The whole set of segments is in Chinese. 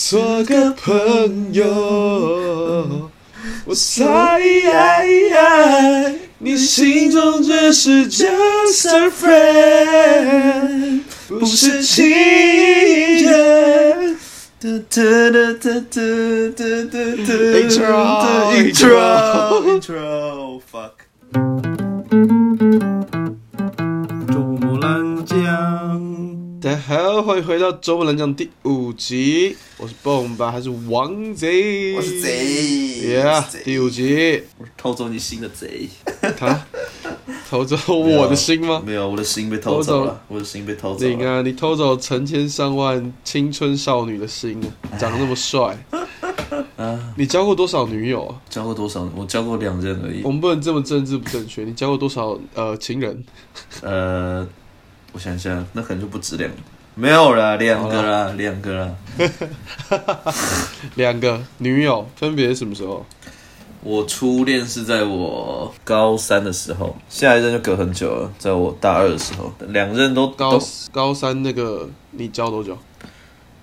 做个朋友。我猜你心中只是 just a friend，不是情人。Intro，intro，intro，fuck。好，欢迎回到周末人讲第五集。我是蹦吧，还是王贼？我是贼。Yeah，第五集。我是偷走你心的贼。他偷走我的心吗？没有，我的心被偷走了。我的心被偷走了。你看，你偷走成千上万青春少女的心，长得那么帅。啊！你交过多少女友啊？交过多少？我交过两任而已。我们不能这么政治不正确。你交过多少呃情人？呃，我想一下，那可能就不止两个。没有了，两个了，两个啦。两个女友分别是什么时候？我初恋是在我高三的时候，下一任就隔很久了，在我大二的时候，两任都高都高三那个你交多久？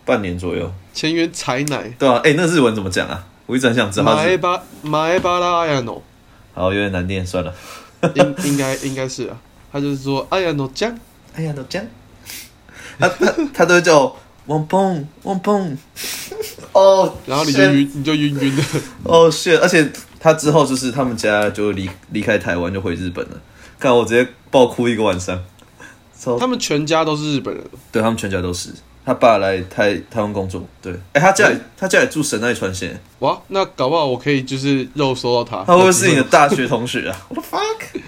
半年左右。前缘才奶，对啊，哎、欸，那日文怎么讲啊？我一直很想知道。马埃巴马埃巴拉阿亚诺，好，有点难念，算了。应应该应该是啊，他就是说阿亚诺江，阿亚诺江，他他他都会叫我汪蹦汪蹦，哦，然后你就晕你就晕晕的，哦，是，而且他之后就是他们家就离离开台湾就回日本了，看我直接爆哭一个晚上。他们全家都是日本人，对他们全家都是。他爸来台台湾工作，对，哎、欸，他家里他家里住神奈川县，哇，那搞不好我可以就是肉搜到他，他会不会是你的大学同学啊？What the fuck？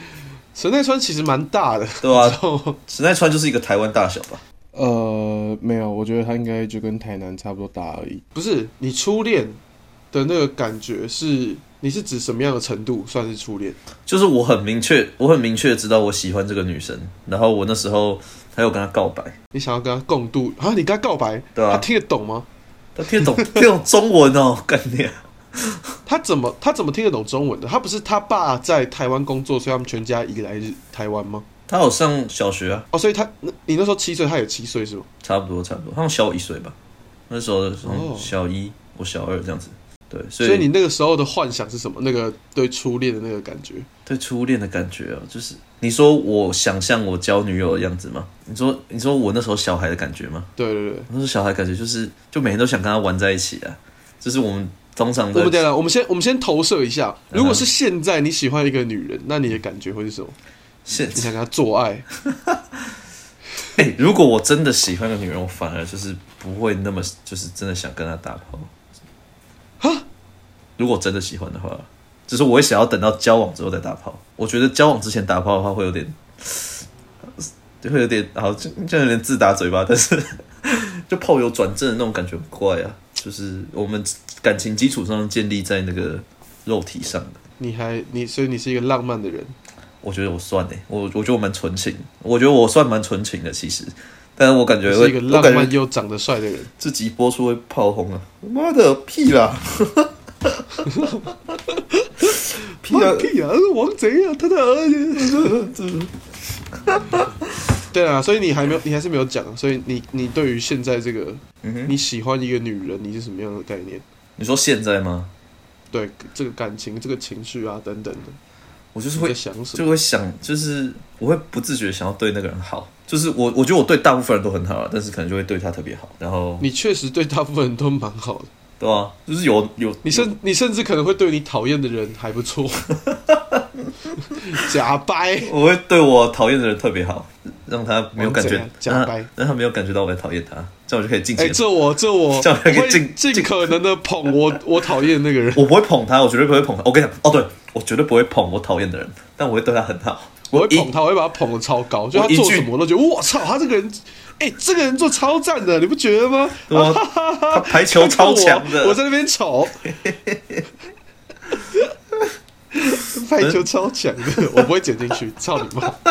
神奈川其实蛮大的，对啊，神奈川就是一个台湾大小吧？呃，没有，我觉得他应该就跟台南差不多大而已。不是，你初恋的那个感觉是，你是指什么样的程度算是初恋？就是我很明确，我很明确知道我喜欢这个女生，然后我那时候。还有跟她告白，你想要跟她共度啊？你跟她告白，对啊，他听得懂吗？她听得懂，听得懂中文哦，概念。他怎么他怎么听得懂中文的？他不是他爸在台湾工作，所以他们全家移来台湾吗？他有上小学啊。哦，所以他你那时候七岁，他也七岁是吗？差不多，差不多，他们小我一岁吧。那时候从小一，我小二这样子。对，所以，所以你那个时候的幻想是什么？那个对初恋的那个感觉？对初恋的感觉啊，就是你说我想象我交女友的样子吗？你说你说我那时候小孩的感觉吗？对对对，那时候小孩感觉就是就每天都想跟他玩在一起啊。就是我们通常的。不对了，我们先我们先投射一下，如果是现在你喜欢一个女人，那你的感觉会是什么？现你想跟她做爱？哎、欸，如果我真的喜欢一个女人，我反而就是不会那么就是真的想跟她打炮。如果真的喜欢的话，只是我会想要等到交往之后再打炮。我觉得交往之前打炮的话，会有点，就会有点，好，就就有点自打嘴巴。但是，就炮友转正的那种感觉很怪啊。就是我们感情基础上建立在那个肉体上的。你还你，所以你是一个浪漫的人。我觉得我算诶，我我觉得我蛮纯情。我觉得我算蛮纯情的，其实。但是我感觉会是一个浪漫又长得帅的人。自己播出会炮轰啊！妈的屁啦！屁啊屁啊！王贼啊，他的儿子。对啊，所以你还没有，你还是没有讲。所以你，你对于现在这个，你喜欢一个女人，你是什么样的概念？你说现在吗？对，这个感情，这个情绪啊，等等的，我就是会就会想，就是我会不自觉想要对那个人好。就是我，我觉得我对大部分人都很好啊，但是可能就会对他特别好。然后你确实对大部分人都蛮好的。对啊，就是有有你甚你甚至可能会对你讨厌的人还不错，假掰，我会对我讨厌的人特别好，让他没有感觉假掰，让他没有感觉到我在讨厌他，这样我就可以尽情。哎，这我这我，这样可以尽尽可能的捧我 我讨厌的那个人。我不会捧他，我绝对不会捧他。我跟你讲，哦，对，我绝对不会捧我讨厌的人，但我会对他很好。我会捧他，我会把他捧的超高，就他做什么我都觉得，我操，他这个人。哎、欸，这个人做超赞的，你不觉得吗？啊、他排球超强的我，我在那边吵。排球超强的，我不会剪进去，操你妈！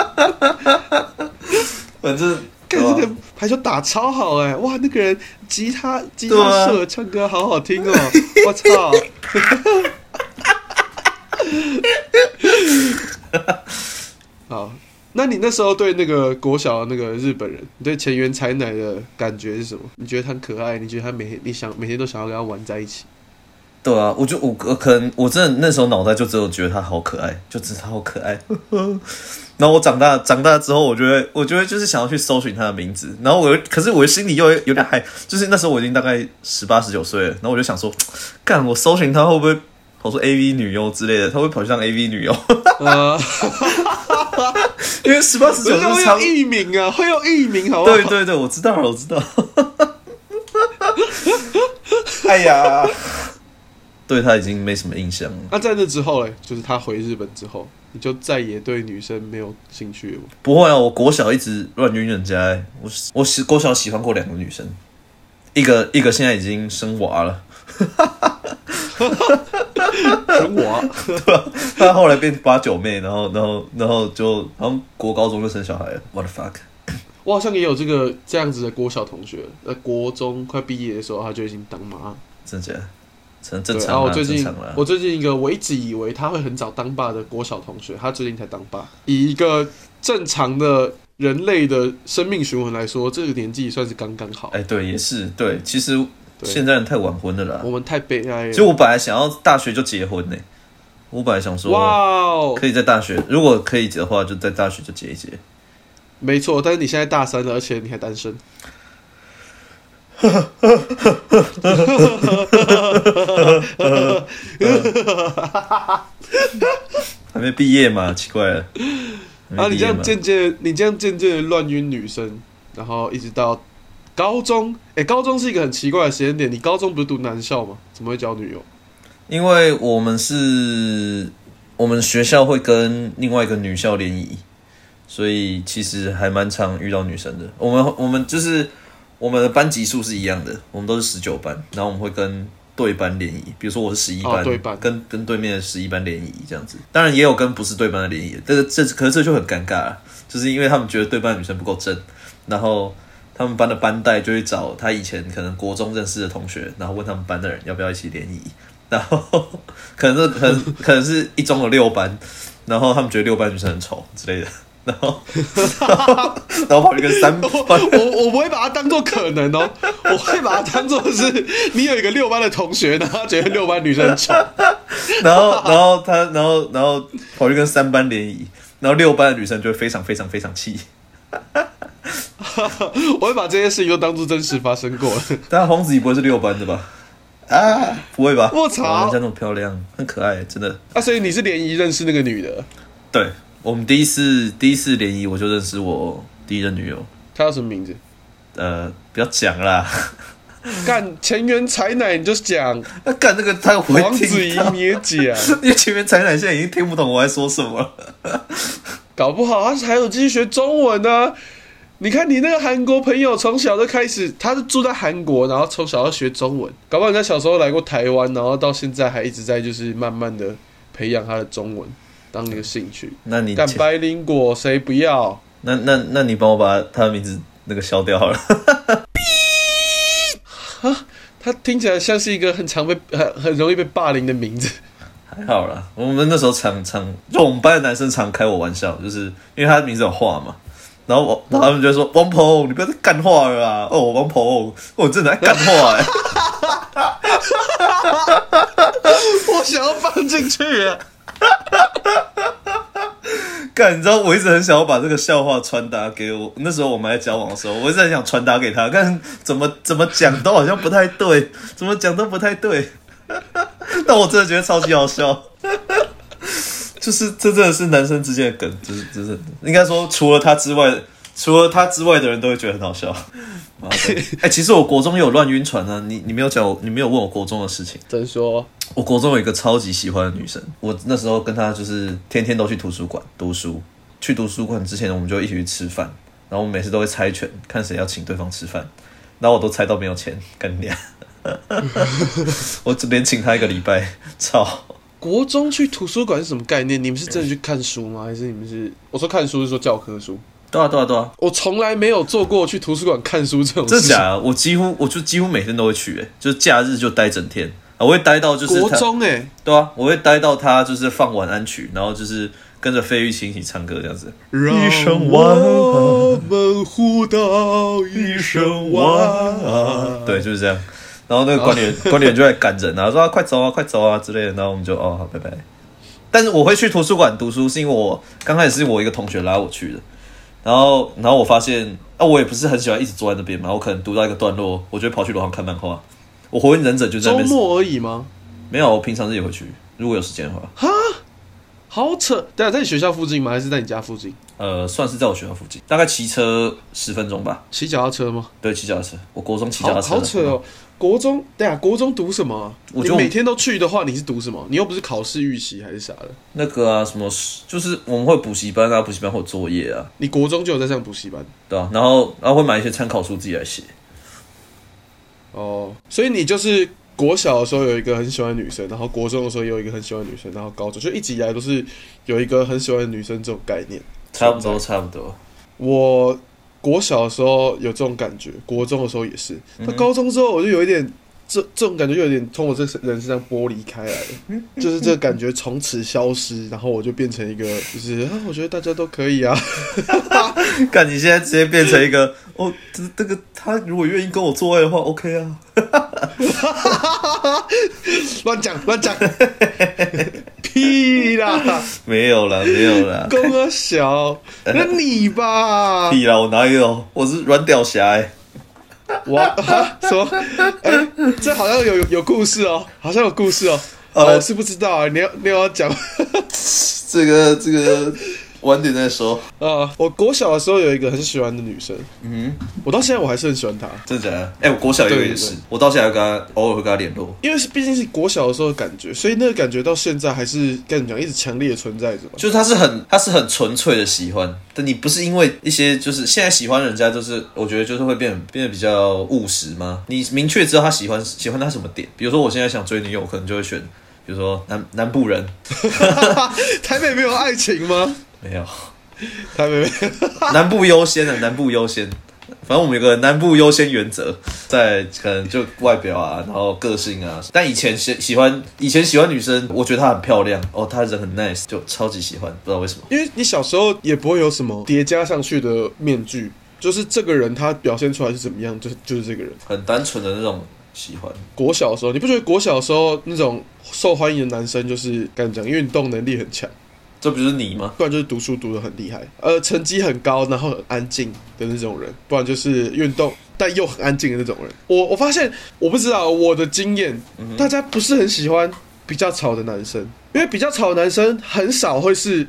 反正看这个排球打超好哎，哇，那个人吉他吉他社唱歌好好听哦，我操！好。那你那时候对那个国小的那个日本人，你对前原彩乃的感觉是什么？你觉得他很可爱？你觉得他每天你想每天都想要跟他玩在一起？对啊，我就我可能我真的那时候脑袋就只有觉得他好可爱，就只是他好可爱。然后我长大长大之后，我觉得我觉得就是想要去搜寻他的名字。然后我可是我心里又有点害，就是那时候我已经大概十八十九岁了。然后我就想说，干我搜寻他会不会跑出 AV 女优之类的？他会跑去当 AV 女优？呃，因为十八十九岁会有艺名啊，会有艺名，好不好？对对对，我知道了，我知道。哎呀。对他已经没什么印象了。那在那之后嘞，就是他回日本之后，你就再也对女生没有兴趣了吗？不会啊，我国小一直乱晕人家。我我喜国小喜欢过两个女生，一个一个现在已经生娃了，生娃，对吧？他后来变八九妹，然后然后然后就好像国高中就生小孩了。What the fuck？我好像也有这个这样子的国小同学，在国中快毕业的时候，他就已经当妈，真的假的？很正常啊，我最近我最近一个我一直以为他会很早当爸的国小同学，他最近才当爸。以一个正常的人类的生命循环来说，这个年纪算是刚刚好。哎，对，也是对。其实现在人太晚婚了啦，我们太悲哀了。其实我本来想要大学就结婚呢，我本来想说，哇，可以在大学，如果可以结的话，就在大学就结一结。没错，但是你现在大三了，而且你还单身。哈哈哈哈哈！哈哈哈哈哈！哈哈哈哈哈！哈哈哈！还没毕业嘛？奇怪了。啊，你这样渐渐，你这样渐渐乱晕女生，然后一直到高中。哎、欸，高中是一个很奇怪的时间点。你高中不是读男校吗？怎么会交女友？因为我们是，我们学校会跟另外一个女校联谊，所以其实还蛮常遇到女生的。我们，我们就是。我们的班级数是一样的，我们都是十九班，然后我们会跟对班联谊，比如说我是十一班，哦、对班跟跟对面的十一班联谊这样子。当然也有跟不是对班的联谊，但是这可是这就很尴尬了，就是因为他们觉得对班的女生不够正，然后他们班的班代就会找他以前可能国中认识的同学，然后问他们班的人要不要一起联谊，然后可能是可能可能是一中的六班，然后他们觉得六班女生很丑之类的。然后，然后跑一个三，我我我不会把它当做可能哦，我会把它当做是你有一个六班的同学，然后他觉得六班女生很丑，然后然后他然后然后跑去跟三班联谊，然后六班的女生就会非常非常非常气，我会把这件事情都当做真实发生过。但黄子怡不会是六班的吧？啊，不会吧？我操，人家那么漂亮，很可爱，真的。啊，所以你是联谊认识那个女的？对。我们第一次第一次联谊，我就认识我第一任女友。她叫什么名字？呃，不要讲啦。干前原彩奶，你就讲。那干那个他会黄子怡你也讲。因为前原彩奶现在已经听不懂我在说什么了。搞不好他还有继续学中文呢、啊。你看你那个韩国朋友，从小就开始，他是住在韩国，然后从小要学中文。搞不好人家小时候来过台湾，然后到现在还一直在就是慢慢的培养他的中文。当一个兴趣，那你干白灵果谁不要？那那那你帮我把他的名字那个消掉好了。啊，他听起来像是一个很常被很很容易被霸凌的名字。还好啦，我们那时候常常就我们班的男生常开我玩笑，就是因为他的名字有画嘛。然后我然后他们就说：“王鹏，你不要再干话了啊！”哦，王鹏，我真的在干话 哎、欸。我想要放进去、啊。干，你知道我一直很想要把这个笑话传达给我。那时候我们在交往的时候，我一直很想传达给他，但怎么怎么讲都好像不太对，怎么讲都不太对。但我真的觉得超级好笑，就是这真的是男生之间的梗，就是就是应该说，除了他之外，除了他之外的人都会觉得很好笑。哎、欸，其实我国中也有乱晕船啊，你你没有讲，你没有问我国中的事情。真说，我国中有一个超级喜欢的女生，我那时候跟她就是天天都去图书馆读书。去图书馆之前，我们就一起去吃饭，然后我们每次都会猜拳，看谁要请对方吃饭。然后我都猜到没有钱，跟你 我这边请她一个礼拜，操！国中去图书馆是什么概念？你们是真的去看书吗？还是你们是？我说看书是说教科书。对啊对啊对啊！我从来没有做过去图书馆看书这种事。真的假的？我几乎我就几乎每天都会去，哎，就是假日就待整天啊，我会待到就是国中哎，对啊，我会待到他就是放晚安曲，然后就是跟着费玉清一起唱歌这样子。一声晚安，我们互道一声晚安。对，就是这样。然后那个管理员，管理员就在赶人啊，说啊快走啊，快走啊之类的。然后我们就哦好，拜拜。但是我会去图书馆读书，是因为我刚开始是我一个同学拉我去的。然后，然后我发现啊，我也不是很喜欢一直坐在那边嘛。我可能读到一个段落，我就跑去楼上看漫画。我火影忍者就在那边。周末而已吗？没有，我平常日也会去，如果有时间的话。哈，好扯！对啊，在你学校附近吗？还是在你家附近？呃，算是在我学校附近，大概骑车十分钟吧。骑脚踏车吗？对，骑脚踏车。我国中骑脚踏车。好扯哦。国中对啊，国中读什么？我你每天都去的话，你是读什么？你又不是考试预习还是啥的？那个啊，什么就是我们会补习班啊，补习班会有作业啊。你国中就有在上补习班？对啊，然后然后会买一些参考书自己来写。哦，所以你就是国小的时候有一个很喜欢的女生，然后国中的时候也有一个很喜欢的女生，然后高中就一直以来都是有一个很喜欢的女生这种概念。差不多，差不多。我。国小的时候有这种感觉，国中的时候也是。到高中之后，我就有一点这这种感觉，就有点从我这人身上剥离开来了，就是这个感觉从此消失，然后我就变成一个，就是啊，我觉得大家都可以啊。看你现在直接变成一个，哦，这这个他如果愿意跟我做爱的话，OK 啊。乱讲乱讲。屁啦！没有啦，没有啦。公哥小，那你吧？屁啦！我哪有？我是软屌侠哎！我啊，什么？哎、欸，这好像有有故事哦，好像有故事哦。呃哦、是不知道啊，你要你要讲这个 这个。晚点再说啊！我国小的时候有一个很喜欢的女生，嗯哼，我到现在我还是很喜欢她。真的假的？哎、欸，我国小有也是，我到现在还跟她偶尔会跟她联络，因为是毕竟是国小的时候的感觉，所以那个感觉到现在还是跟你讲一直强烈的存在着。就是她是很她是很纯粹的喜欢，但你不是因为一些就是现在喜欢人家，就是我觉得就是会变变得比较务实吗？你明确知道他喜欢喜欢他什么点？比如说我现在想追女友，我可能就会选，比如说南南部人，台北没有爱情吗？没有。台北南部优先的，南部优先。反正我们有个南部优先原则，在可能就外表啊，然后个性啊。但以前喜喜欢以前喜欢女生，我觉得她很漂亮哦，她人很 nice，就超级喜欢，不知道为什么。因为你小时候也不会有什么叠加上去的面具，就是这个人他表现出来是怎么样，就就是这个人，很单纯的那种喜欢。国小的时候，你不觉得国小的时候那种受欢迎的男生，就是跟你讲运动能力很强？这不就是你吗？不然就是读书读得很厉害，呃，成绩很高，然后很安静的那种人；不然就是运动但又很安静的那种人。我我发现，我不知道我的经验，大家不是很喜欢比较吵的男生，因为比较吵的男生很少会是。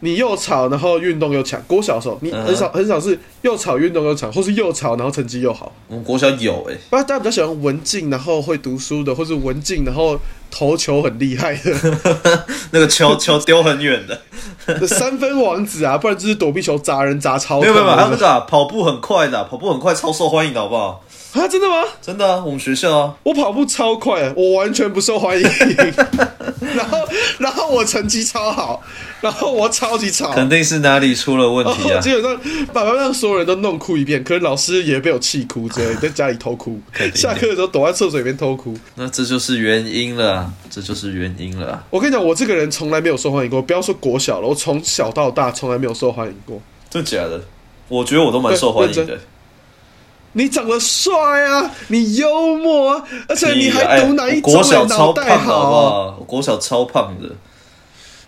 你又吵，然后运动又强。国小的时候，你很少、uh. 很少是又吵运动又强，或是又吵然后成绩又好。我们国小有哎、欸，不然大家比较喜欢文静，然后会读书的，或是文静，然后投球很厉害的，那个球球丢很远的，三分王子啊，不然就是躲避球砸人砸超。没有没有，还有那个、啊、跑步很快的，跑步很快超受欢迎的，好不好？啊，真的吗？真的啊，我们学校啊，我跑步超快，我完全不受欢迎。然后，然后我成绩超好，然后我超级吵，肯定是哪里出了问题啊！基本上，爸爸让所有人都弄哭一遍，可是老师也被我气哭，之类在家里偷哭，下课的时候躲在厕所里面偷哭。那这就是原因了，这就是原因了。我跟你讲，我这个人从来没有受欢迎过，不要说国小了，我从小到大从来没有受欢迎过。真的假的？我觉得我都蛮受欢迎的。你长得帅啊，你幽默啊，而且你还读哪一种？国小超胖，好不好？我国小超胖的。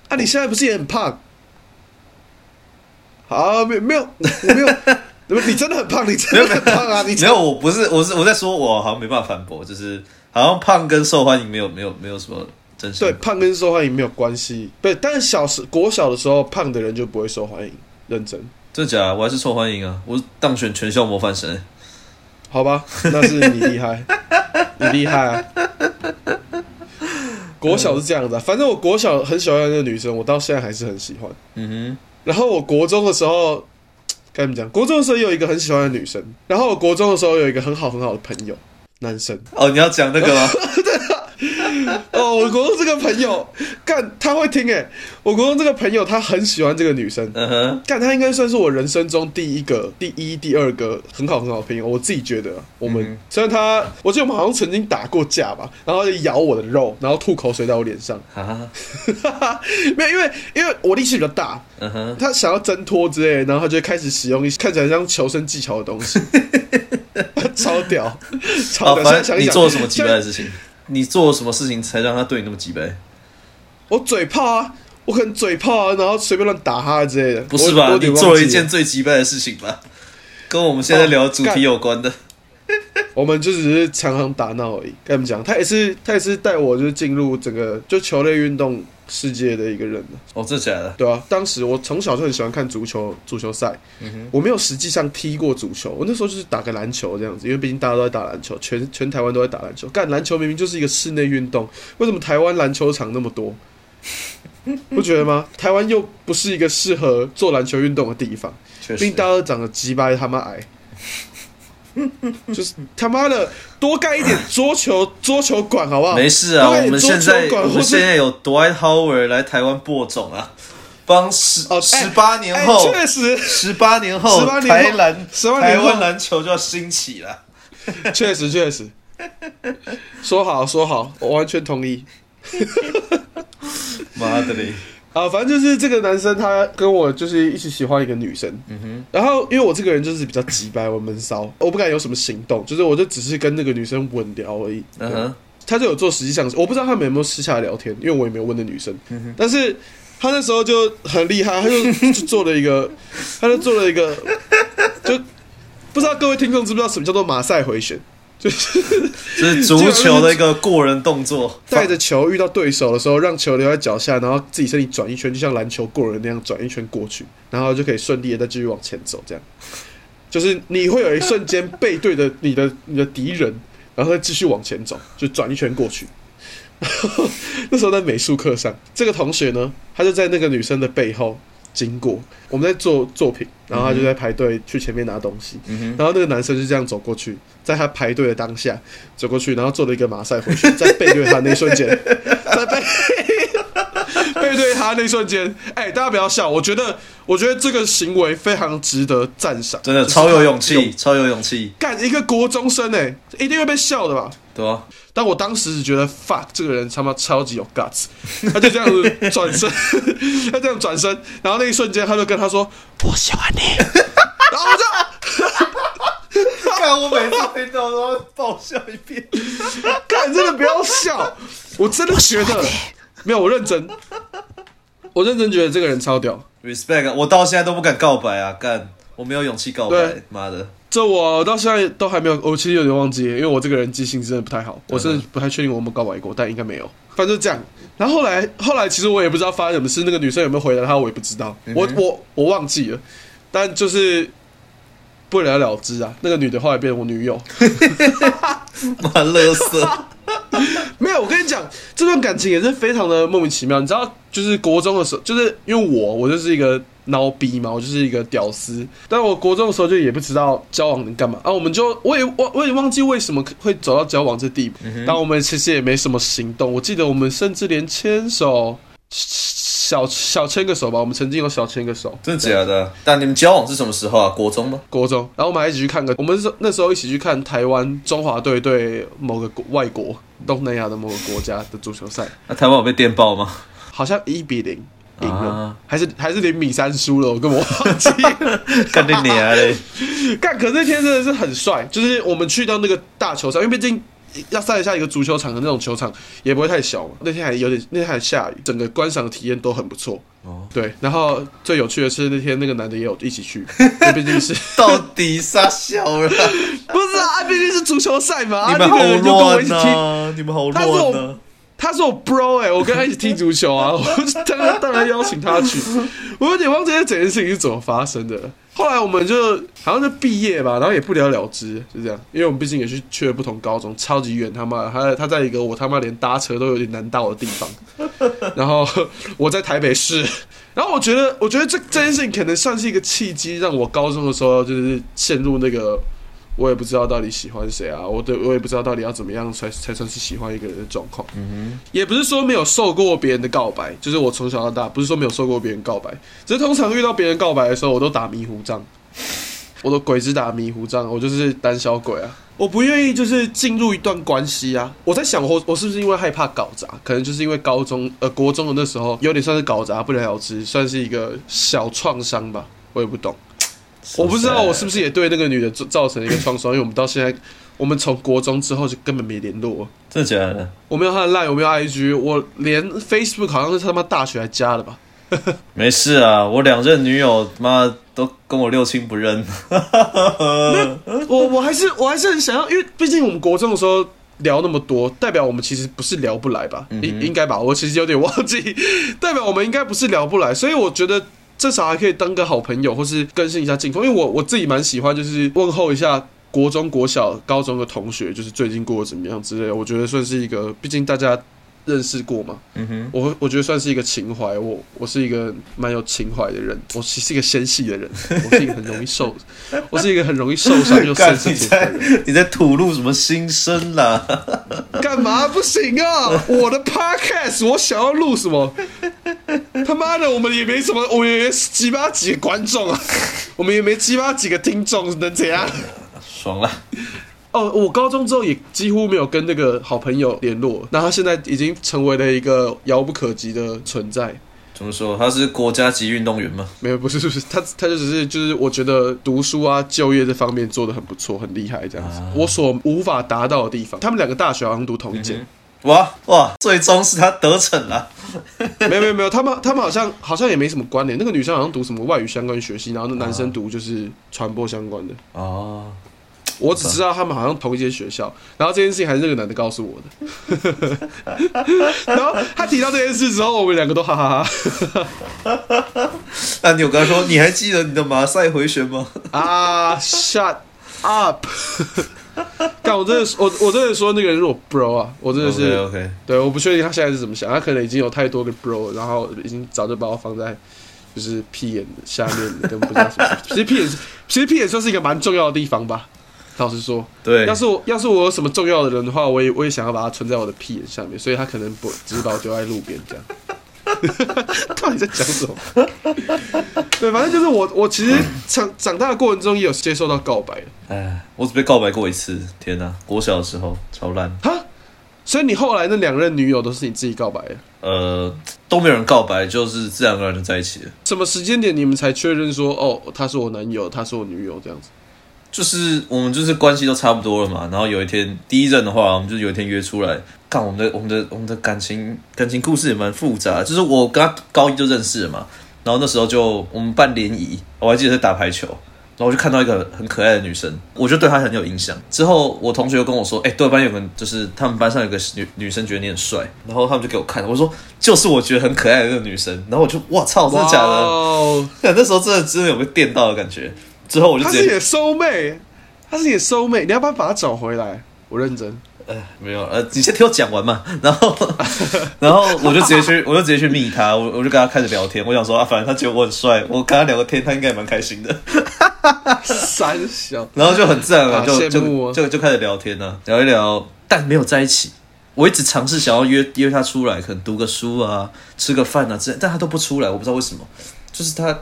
啊，你现在不是也很胖？好，没有没有，我没有，你真的很胖，你真的很胖啊！你没有，我不是，我是我在说，我好像没办法反驳，就是好像胖跟受欢迎没有没有没有什么真实。对，胖跟受欢迎没有关系。对，但是小时国小的时候，胖的人就不会受欢迎。认真，真假？我还是受欢迎啊！我当选全校模范生。好吧，那是你厉害，你厉害啊！国小是这样的，反正我国小很喜欢那个女生，我到现在还是很喜欢。嗯哼。然后我国中的时候，该怎么讲，国中的时候有一个很喜欢的女生，然后我国中的时候有一个很好很好的朋友，男生。哦，你要讲那个吗？哦，我国中这个朋友，干他会听哎。我国中这个朋友他很喜欢这个女生，嗯哼，干他应该算是我人生中第一个、第一、第二个很好很好的朋友。我自己觉得，我们、嗯、虽然他，我记得我们好像曾经打过架吧，然后就咬我的肉，然后吐口水在我脸上。哈哈，没有，因为因为我力气比较大，嗯哼，他想要挣脱之类，然后他就开始使用一些看起来像求生技巧的东西，超屌，超屌。反正你做了什么奇怪的事情？你做了什么事情才让他对你那么机掰？我嘴炮啊，我可能嘴炮啊，然后随便乱打他之类的。不是吧？你做了一件最急败的事情吧？跟我们现在聊主题有关的。哦、我们就只是常常打闹而已。跟你们讲，他也是，他也是带我就是进入整个就球类运动世界的一个人哦，这假的？对啊，当时我从小就很喜欢看足球，足球赛。嗯，我没有实际上踢过足球，我那时候就是打个篮球这样子，因为毕竟大家都在打篮球，全全台湾都在打篮球。干篮球明明就是一个室内运动，为什么台湾篮球场那么多？不觉得吗？台湾又不是一个适合做篮球运动的地方，毕竟大家都长得鸡巴他妈矮。就是他妈的多盖一点桌球桌球馆好不好？没事啊，我们现在我们现在有 Dwight Howard 来台湾播种啊，帮十哦十八年后确实十八年后十八年后台篮台湾篮球就要兴起了，确实确实，说好说好，我完全同意。妈的嘞！啊，反正就是这个男生，他跟我就是一起喜欢一个女生。嗯哼。然后，因为我这个人就是比较直白，我闷骚，我不敢有什么行动，就是我就只是跟那个女生稳聊而已。嗯哼。他就有做实际上，我不知道他们有没有私下聊天，因为我也没有问那女生。嗯哼。但是他那时候就很厉害，他就就做了一个，他就做了一个，就不知道各位听众知不知道什么叫做马赛回旋。就是 就是足球的一个过人动作，带着球遇到对手的时候，让球留在脚下，然后自己身体转一圈，就像篮球过人那样转一圈过去，然后就可以顺利的再继续往前走。这样，就是你会有一瞬间背对着你的你的敌人，然后再继续往前走，就转一圈过去。那时候在美术课上，这个同学呢，他就在那个女生的背后。经过我们在做作品，然后他就在排队去前面拿东西，嗯、然后那个男生就这样走过去，在他排队的当下走过去，然后做了一个马赛回旋，在背对他那瞬间，在背背对他那瞬间，哎、欸，大家不要笑，我觉得我觉得这个行为非常值得赞赏，真的超有勇气，超有勇气，干一个国中生哎、欸，一定会被笑的吧？对啊。但我当时觉得，fuck，这个人他妈超级有 guts，他就这样子转身，他这样转身，然后那一瞬间，他就跟他说：“我喜欢你。”然后我就，看我每次听到都要爆笑一遍，看真的不要笑，我真的觉得没有，我认真，我认真觉得这个人超屌，respect，我到现在都不敢告白啊，干，我没有勇气告白，妈的。这我到现在都还没有，我其实有点忘记，因为我这个人记性真的不太好，我是不太确定我有没有告白过，但应该没有。反正就这样。然后后来，后来其实我也不知道发生什么事，那个女生有没有回来，她我也不知道，我我我忘记了。但就是不了了之啊。那个女的后来变成我女友，蛮乐色。没有，我跟你讲，这段感情也是非常的莫名其妙。你知道，就是国中的时候，就是因为我，我就是一个。孬逼嘛，我就是一个屌丝。但我国中的时候就也不知道交往能干嘛啊，我们就我也忘我也忘记为什么会走到交往这地步。嗯、但我们其实也没什么行动。我记得我们甚至连牵手小小牵个手吧，我们曾经有小牵个手。真的假的？但你们交往是什么时候啊？国中吗？国中。然后我们还一起去看个，我们是那时候一起去看台湾中华队对某个国外国东南亚的某个国家的足球赛。那、啊、台湾有被电爆吗？好像一比零。赢了，啊、还是还是零比三输了，我根本忘记了。干你娘嘞！干，可是那天真的是很帅，就是我们去到那个大球场，因为毕竟要赛一下一个足球场的那种球场，也不会太小嘛。那天还有点，那天还下雨，整个观赏体验都很不错。哦，对。然后最有趣的是那天那个男的也有一起去，因为毕竟是到底杀小了，不是啊，毕竟是足球赛嘛。你们好乱啊！你们好乱啊！他是我 bro 哎、欸，我跟他一起 踢足球啊，我当然当然邀请他去。我有点忘记这整件事情是怎么发生的。后来我们就好像是毕业吧，然后也不了了之，就这样。因为我们毕竟也是去了不同高中，超级远，他妈他他在一个我他妈连搭车都有点难到的地方。然后我在台北市，然后我觉得我觉得这这件事情可能算是一个契机，让我高中的时候就是陷入那个我也不知道到底喜欢谁啊，我的我也不知道到底要怎么样才才算是喜欢一个人的状况。嗯哼，也不是说没有受过别人的告白，就是我从小到大不是说没有受过别人告白，只是通常遇到别人告白的时候，我都打迷糊仗，我都鬼子打迷糊仗，我就是胆小鬼啊，我不愿意就是进入一段关系啊。我在想我我是不是因为害怕搞砸，可能就是因为高中呃国中的那时候有点算是搞砸不了了之，算是一个小创伤吧，我也不懂。我不知道我是不是也对那个女的造成一个创伤，因为我们到现在，我们从国中之后就根本没联络。真的假的？我没有她的 line，我没有 IG，我连 Facebook 好像是他妈大学还加的吧？没事啊，我两任女友妈都跟我六亲不认。我我还是我还是很想要，因为毕竟我们国中的时候聊那么多，代表我们其实不是聊不来吧？应、嗯、应该吧？我其实有点忘记，代表我们应该不是聊不来，所以我觉得。至少还可以当个好朋友，或是更新一下近况。因为我我自己蛮喜欢，就是问候一下国中、国小、高中的同学，就是最近过得怎么样之类的。我觉得算是一个，毕竟大家。认识过嘛？嗯哼，我我觉得算是一个情怀。我我是一个蛮有情怀的人，我其实是一个纤细的人，我是一个很容易受，我是一个很容易受伤又生气的人。你在吐露什么心声啦？干嘛不行啊？我的 podcast 我想要录什么？他妈的，我们也没什么，我们也没几把几个观众啊，我们也没几把几个听众，能怎样？爽了。哦，我高中之后也几乎没有跟那个好朋友联络，那他现在已经成为了一个遥不可及的存在。怎么说？他是国家级运动员吗？没有，不是，不是，他他就只是就是我觉得读书啊、就业这方面做的很不错，很厉害这样子。啊、我所无法达到的地方，他们两个大学好像读同一间、嗯。哇哇，最终是他得逞 了。没有没有没有，他们他们好像好像也没什么关联。那个女生好像读什么外语相关学系，然后那男生读就是传播相关的。哦。我只知道他们好像同一间学校，然后这件事情还是那个男的告诉我的。然后他提到这件事之后，我们两个都哈哈哈。那你有跟他说，你还记得你的马赛回旋吗？啊，shut up！但我真的，我我真的说那个人是我 bro 啊，我真的是 OK, okay。对，我不确定他现在是怎么想，他可能已经有太多个 bro，然后已经早就把我放在就是屁眼下面，根本不知道什么。其实屁眼，其实屁眼算是一个蛮重要的地方吧。老实说，对，要是我要是我有什么重要的人的话，我也我也想要把它存在我的屁眼下面，所以他可能不只是把我丢在路边这样。到底在讲什么？对，反正就是我我其实长长大的过程中也有接受到告白。哎，我只被告白过一次，天哪！国小的时候超烂。哈，所以你后来那两任女友都是你自己告白的？呃，都没有人告白，就是自然而然的在一起了。什么时间点你们才确认说，哦，他是我男友，他是我女友这样子？就是我们就是关系都差不多了嘛，然后有一天第一任的话，我们就有一天约出来，看我们的我们的我们的感情感情故事也蛮复杂，就是我跟他高一就认识了嘛，然后那时候就我们办联谊，我还记得是打排球，然后我就看到一个很可爱的女生，我就对她很有印象。之后我同学又跟我说，哎、欸，对班有个就是他们班上有个女女生觉得你很帅，然后他们就给我看，我说就是我觉得很可爱的那个女生，然后我就哇操，真的假的？Wow. 那时候真的真的有被电到的感觉。之后我就直接，他是你的 soul mate，他是你的 soul mate，你要不要把他找回来？我认真。呃，没有，呃，你先听我讲完嘛。然后，然后我就直接去，我就直接去密他，我我就跟他开始聊天。我想说啊，反正他觉得我很帅，我跟他聊个天，他应该也蛮开心的。三小，然后就很自然了，就就就就开始聊天了，聊一聊，但没有在一起。我一直尝试想要约约他出来，可能读个书啊，吃个饭啊之类，但他都不出来，我不知道为什么，就是他。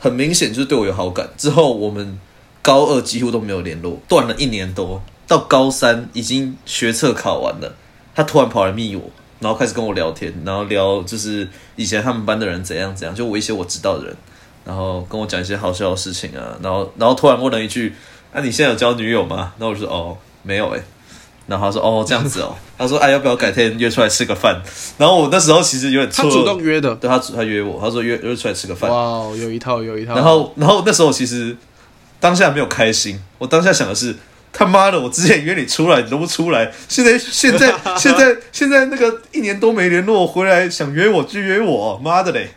很明显就是对我有好感，之后我们高二几乎都没有联络，断了一年多。到高三已经学测考完了，他突然跑来密我，然后开始跟我聊天，然后聊就是以前他们班的人怎样怎样，就我一些我知道的人，然后跟我讲一些好笑的事情啊，然后然后突然问了一句：“啊，你现在有交女友吗？”那我就说：“哦，没有诶、”然后他说：“哦，这样子哦。”他说：“哎，要不要改天约出来吃个饭？”然后我那时候其实有点错，他主动约的，对他他约我，他说约约出来吃个饭。哇，有一套有一套。然后然后那时候其实当下没有开心，我当下想的是：他妈的，我之前约你出来，你都不出来，现在现在 现在现在那个一年多没联络，回来想约我就约我，妈的嘞！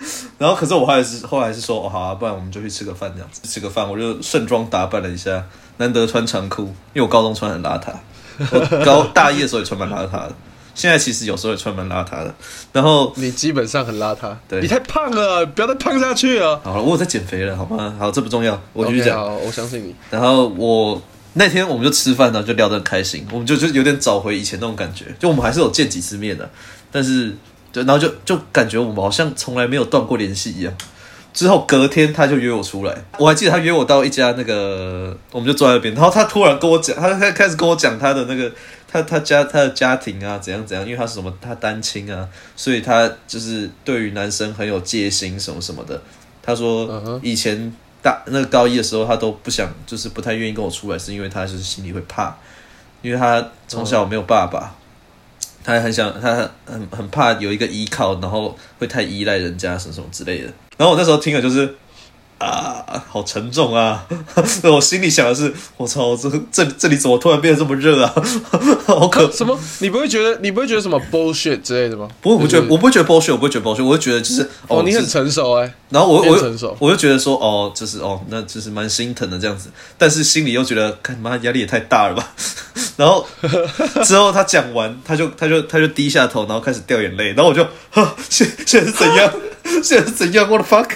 然后可是我后来是后来是说：“哦，好啊，不然我们就去吃个饭，这样子吃个饭。”我就盛装打扮了一下，难得穿长裤，因为我高中穿很邋遢。我高大一的时候也穿蛮邋遢的，现在其实有时候也穿蛮邋遢的。然后你基本上很邋遢，对，你太胖了，不要再胖下去了。好了，我有在减肥了，好吗？好，这不重要，我继续讲。Okay, 好，我相信你。然后我那天我们就吃饭呢，就聊得很开心，我们就就有点找回以前那种感觉，就我们还是有见几次面的，但是就然后就就感觉我们好像从来没有断过联系一样。之后隔天他就约我出来，我还记得他约我到一家那个，我们就坐在那边，然后他突然跟我讲，他他开始跟我讲他的那个他他家他的家庭啊怎样怎样，因为他是什么他单亲啊，所以他就是对于男生很有戒心什么什么的。他说以前大那个高一的时候他都不想，就是不太愿意跟我出来，是因为他就是心里会怕，因为他从小没有爸爸。他很想，他很很怕有一个依靠，然后会太依赖人家什么什么之类的。然后我那时候听了就是。啊，好沉重啊！我心里想的是，我操，这这这里怎么突然变得这么热啊？好可什么？你不会觉得你不会觉得什么 bullshit 之类的吗？不会，我不觉得，我不会觉得 bullshit，我不会觉得 bullshit，我会觉得就是哦，哦，你很成熟哎、欸。然后我我成熟我就觉得说哦，就是哦，那就是蛮心疼的这样子，但是心里又觉得，干妈压力也太大了吧？然后之后他讲完，他就他就他就低下头，然后开始掉眼泪，然后我就，哈，现现在是怎样？现在是怎样？What the fuck？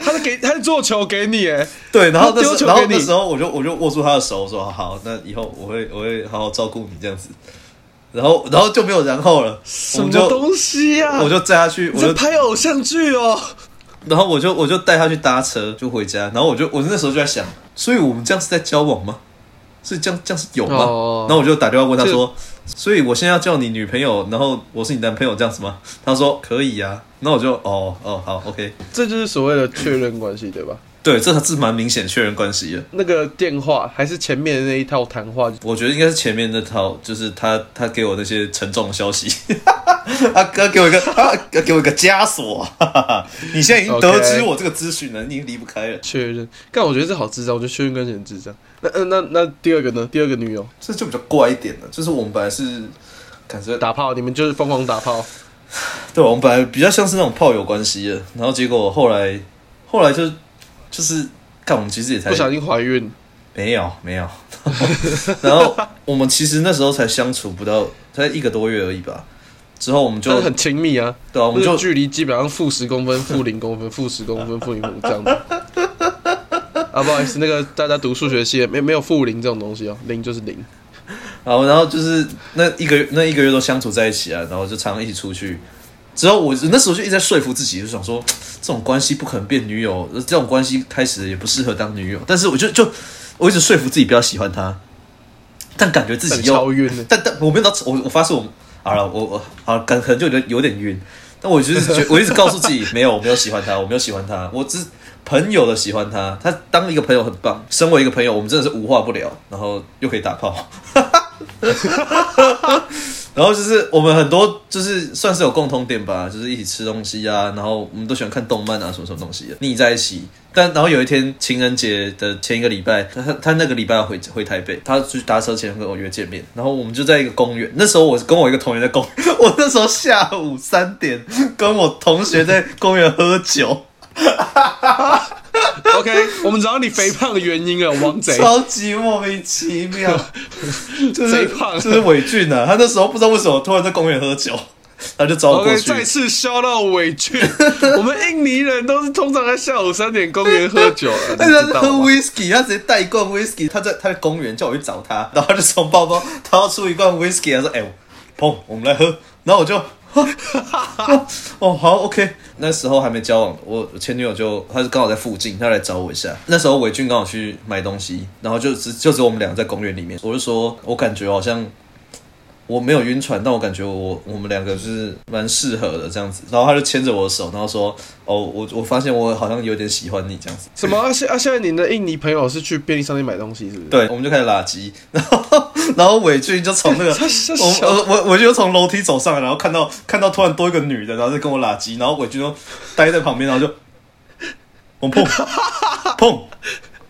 他是给，他是做球给你哎，对，然后那时，然后那时候我就我就握住他的手，我说好，那以后我会我会好好照顾你这样子，然后然后就没有然后了，什么东西呀？我就载他去，我就拍偶像剧哦，然后我就我就带他去搭车就回家，然后我就我那时候就在想，所以我们这样是在交往吗？是这样这样是有吗？然后我就打电话问他说，所以我现在要叫你女朋友，然后我是你男朋友这样子吗？他说可以呀。那我就哦哦好，OK，这就是所谓的确认关系，对吧？对，这是蛮明显确认关系的。那个电话还是前面的那一套谈话？我觉得应该是前面那套，就是他他给我那些沉重的消息，他 他给我一个他给我一个枷锁。你现在已经得知我这个资讯了你已经离不开了。确认，但我觉得这好智障，我觉得确认关系很智障。那那那那第二个呢？第二个女友，这就比较怪一点了。就是我们本来是感觉打炮，你们就是疯狂打炮。对，我们本来比较像是那种炮友关系的，然后结果后来，后来就就是看我们其实也才不小心怀孕，没有没有，然后我们其实那时候才相处不到才一个多月而已吧，之后我们就很亲密啊，对啊，我们就距离基本上负十公分、负零公分、负十公分、负零公分这样子。啊，不好意思，那个大家读数学系没没有负零这种东西哦，零就是零。好，然后就是那一个月，那一个月都相处在一起啊，然后就常常一起出去。之后我那时候就一直在说服自己，就想说这种关系不可能变女友，这种关系开始也不适合当女友。但是我就就我一直说服自己不要喜欢他，但感觉自己又超晕。但但我没有到我我发誓我好了，我我好感可能就有点有点晕。但我就是觉我一直告诉自己没有，我没有喜欢他，我没有喜欢他，我只。朋友的喜欢他，他当一个朋友很棒。身为一个朋友，我们真的是无话不聊，然后又可以打炮，哈哈哈然后就是我们很多就是算是有共同点吧，就是一起吃东西啊，然后我们都喜欢看动漫啊，什么什么东西的腻在一起。但然后有一天情人节的前一个礼拜，他他那个礼拜要回回台北，他去搭车前跟我约见面，然后我们就在一个公园。那时候我跟我一个同学在公园，我那时候下午三点跟我同学在公园喝酒。哈哈哈 OK，我们找到你肥胖的原因了，王贼，超级莫名其妙，贼胖，就是伟俊啊！他那时候不知道为什么突然在公园喝酒，他就找我过去。OK，再次笑到伟俊，我们印尼人都是通常在下午三点公园喝酒，但是他喝 whisky，他直接带一罐 whisky，他在他在公园叫我去找他，然后他就从包包掏出一罐 whisky，他说：“哎、欸，砰，我们来喝。”然后我就。哦，好，OK。那时候还没交往，我前女友就她是刚好在附近，她来找我一下。那时候伟俊刚好去买东西，然后就只就只有我们两个在公园里面。我就说，我感觉好像。我没有晕船，但我感觉我我们两个是蛮适合的这样子。然后他就牵着我的手，然后说：“哦，我我发现我好像有点喜欢你这样子。”什么？啊现啊，现在你的印尼朋友是去便利商店买东西，是不是？对，我们就开始拉机，然后然后伟俊就从那个 我我我就从楼梯走上来，然后看到看到突然多一个女的，然后就跟我拉机，然后伟俊就待在旁边，然后就我碰碰，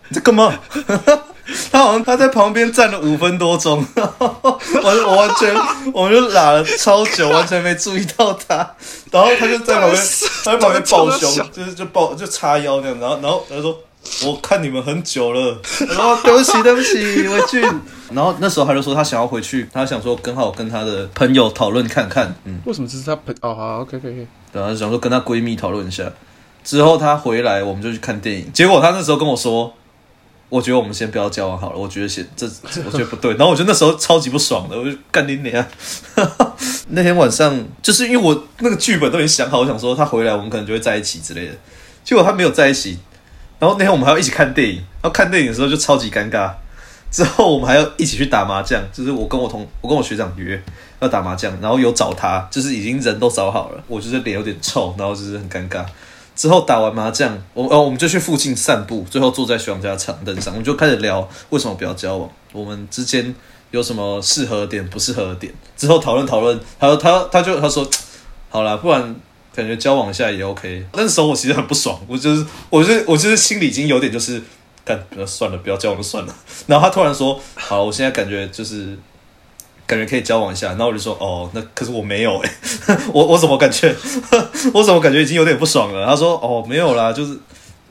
你在干嘛？他好像他在旁边站了五分多钟，我我完全我就拉了超久，完全没注意到他。然后他就在旁边，他在旁边抱胸，就是就抱就叉腰这样。然后然后他说：“我看你们很久了。”然后对不起对不起，伟俊。然后那时候他就说他想要回去，他想说刚好跟他的朋友讨论看看。嗯，为什么这是他朋？哦，好，OK，可以，可以。对啊，想说跟他闺蜜讨论一下。之后他回来，我们就去看电影。结果他那时候跟我说。我觉得我们先不要交往好了。我觉得先这，我觉得不对。然后我觉得那时候超级不爽的，我就干你娘！那天晚上就是因为我那个剧本都已经想好，我想说他回来我们可能就会在一起之类的。结果他没有在一起。然后那天我们还要一起看电影，然后看电影的时候就超级尴尬。之后我们还要一起去打麻将，就是我跟我同我跟我学长约要打麻将，然后有找他，就是已经人都找好了，我就是脸有点臭，然后就是很尴尬。之后打完麻将，我呃我们就去附近散步，最后坐在学长家长凳上，我们就开始聊为什么不要交往，我们之间有什么适合点不适合的点。之后讨论讨论，他说他他就他说，好啦，不然感觉交往一下也 OK。那时候我其实很不爽，我就是我就是我就是心里已经有点就是干，算了，不要交往就算了。然后他突然说，好，我现在感觉就是。感觉可以交往一下，然后我就说哦，那可是我没有哎，我我怎么感觉，我怎么感觉已经有点不爽了？他说哦，没有啦，就是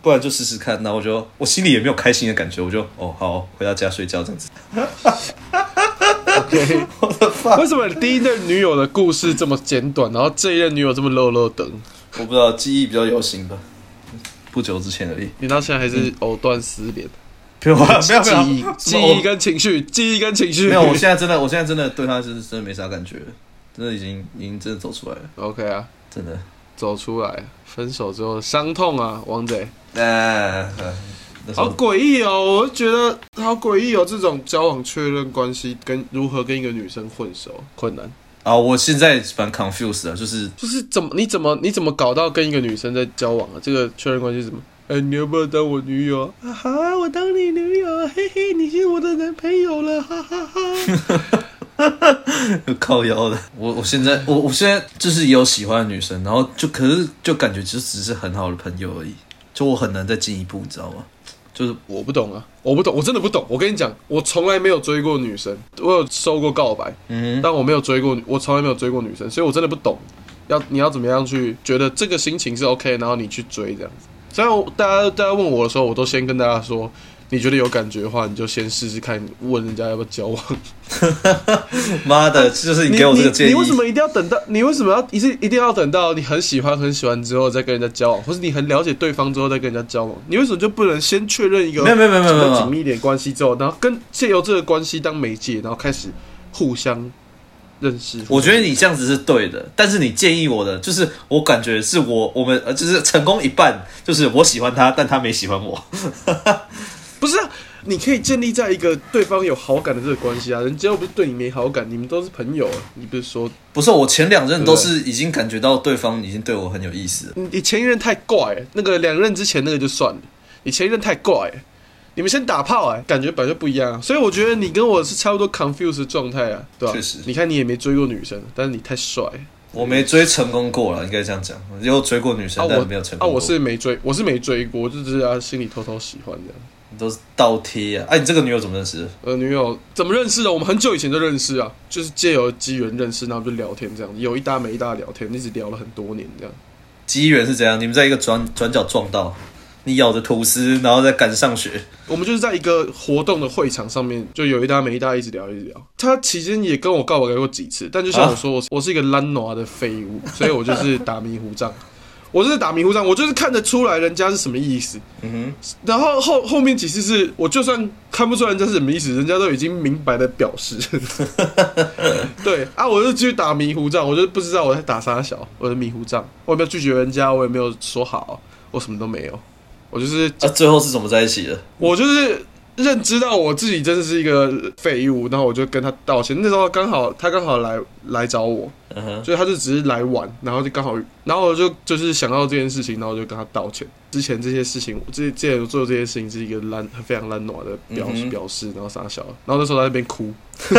不然就试试看。那我就我心里也没有开心的感觉，我就哦好，回到家睡觉这样子。我的妈！为什么第一任女友的故事这么简短，然后这一任女友这么落落长？我不知道，记忆比较犹新吧，不久之前而已。你到现在还是藕断丝连。嗯 没有没有记忆，记忆跟情绪，记忆跟情绪。没有，我现在真的，我现在真的对他是真的没啥感觉，真的已经已经真的走出来了。OK 啊，真的走出来，分手之后伤痛啊，王贼。哎，好诡异哦，我觉得好诡异哦，这种交往确认关系跟如何跟一个女生混熟困难啊！我现在蛮 confused 的，就是就是怎么你怎么你怎么搞到跟一个女生在交往啊？这个确认关系是什么？哎、欸，你要不要当我女友？啊，好啊，我当你女友，嘿嘿，你是我的男朋友了，哈哈哈。有 靠腰的，我我现在我我现在就是也有喜欢的女生，然后就可是就感觉就只是很好的朋友而已，就我很难再进一步，你知道吗？就是我不懂啊，我不懂，我真的不懂。我跟你讲，我从来没有追过女生，我有收过告白，嗯，但我没有追过，我从来没有追过女生，所以我真的不懂，要你要怎么样去觉得这个心情是 OK，然后你去追这样子。所以大家大家问我的时候，我都先跟大家说，你觉得有感觉的话，你就先试试看，问人家要不要交往。妈的，就是你给我这个建议。你，你，你为什么一定要等到？你为什么要一直一定要等到你很喜欢很喜欢之后再跟人家交往，或是你很了解对方之后再跟人家交往？你为什么就不能先确认一个没有没有没有没有紧密一点关系之后，然后跟借由这个关系当媒介，然后开始互相？认识，我觉得你这样子是对的，但是你建议我的，就是我感觉是我我们呃，就是成功一半，就是我喜欢他，但他没喜欢我。不是啊，你可以建立在一个对方有好感的这个关系啊，人家又不是对你没好感，你们都是朋友啊。你不是说不是？我前两任都是已经感觉到对方已经对我很有意思了。你前一任太怪，那个两任之前那个就算了，你前一任太怪。你们先打炮哎、欸，感觉本来就不一样啊，所以我觉得你跟我是差不多 confused 的状态啊，对吧？确实，你看你也没追过女生，但是你太帅，我没追成功过了，应该这样讲，有追过女生，啊、但没有成功我是没追，我是没追过，就是啊，心里偷偷喜欢这样，都是倒贴啊。哎、啊，你这个女友怎么认识的？呃，女友怎么认识的？我们很久以前就认识啊，就是借由机缘认识，然后就聊天这样，有一搭没一搭聊天，一直聊了很多年这样。机缘是怎样？你们在一个转转角撞到？你咬着吐司，然后再赶上学。我们就是在一个活动的会场上面，就有一搭没一搭，一直聊，一直聊。他期间也跟我告白过几次，但就像我说，我我是一个懒惰的废物，所以我就是打迷糊仗。我就是打迷糊仗，我就是看得出来人家是什么意思。嗯哼。然后后后面几次是我就算看不出来人家是什么意思，人家都已经明白的表示。对啊，我就继续打迷糊仗，我就不知道我在打啥小，我的迷糊仗，我也没有拒绝人家，我也没有说好，我什么都没有。我就是啊，最后是怎么在一起的？我就是认知到我自己真的是一个废物，然后我就跟他道歉。那时候刚好他刚好来来找我，所以、uh. 他就只是来玩，然后就刚好，然后我就就是想到这件事情，然后就跟他道歉。之前这些事情，我之前做的这些事情是一个烂非常懒惰的表示、嗯、表示，然后傻笑，然后那时候在那边哭。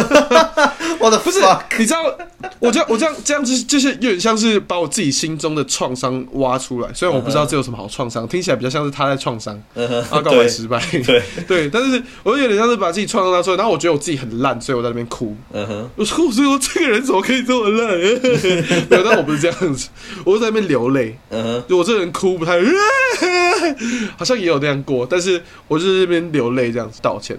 我的 不是，你知道，我这样我这样这样子就是有点像是把我自己心中的创伤挖出来。虽然我不知道这有什么好创伤，uh. 听起来比较像是他在创伤，uh. 啊，告白失败，对对，但是我就有点像是把自己创伤拿出来，然后我觉得我自己很烂，所以我在那边哭。Uh. 我说我说这个人怎么可以这么烂？没有，但我不是这样子，我在那边流泪。嗯哼、uh，huh. 就我这个人哭不太。好像也有那样过，但是我就是这边流泪这样子道歉，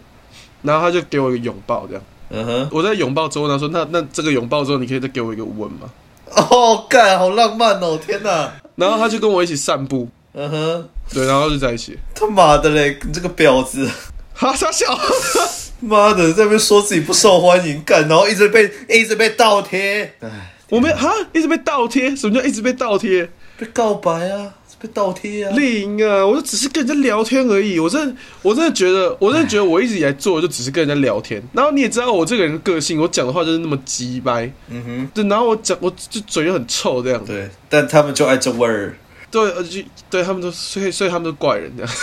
然后他就给我一个拥抱，这样。嗯哼，我在拥抱之后，他说：“那那这个拥抱之后，你可以再给我一个吻吗？”哦，干，好浪漫哦！天哪！然后他就跟我一起散步。嗯哼，对，然后就在一起。他妈的嘞，你这个婊子！哈傻笑。妈的，在那边说自己不受欢迎，干，然后一直被一直被倒贴。哎，我们哈一直被倒贴，什么叫一直被倒贴？被告白啊！被倒贴啊！另啊，我就只是跟人家聊天而已。我真的，我真的觉得，我真的觉得，我一直以来做的就只是跟人家聊天。然后你也知道我这个人的个性，我讲的话就是那么鸡掰。嗯哼。对，然后我讲，我就嘴又很臭这样。对，但他们就爱这味儿。对，而且对他们都，所以所以他们都怪人这样。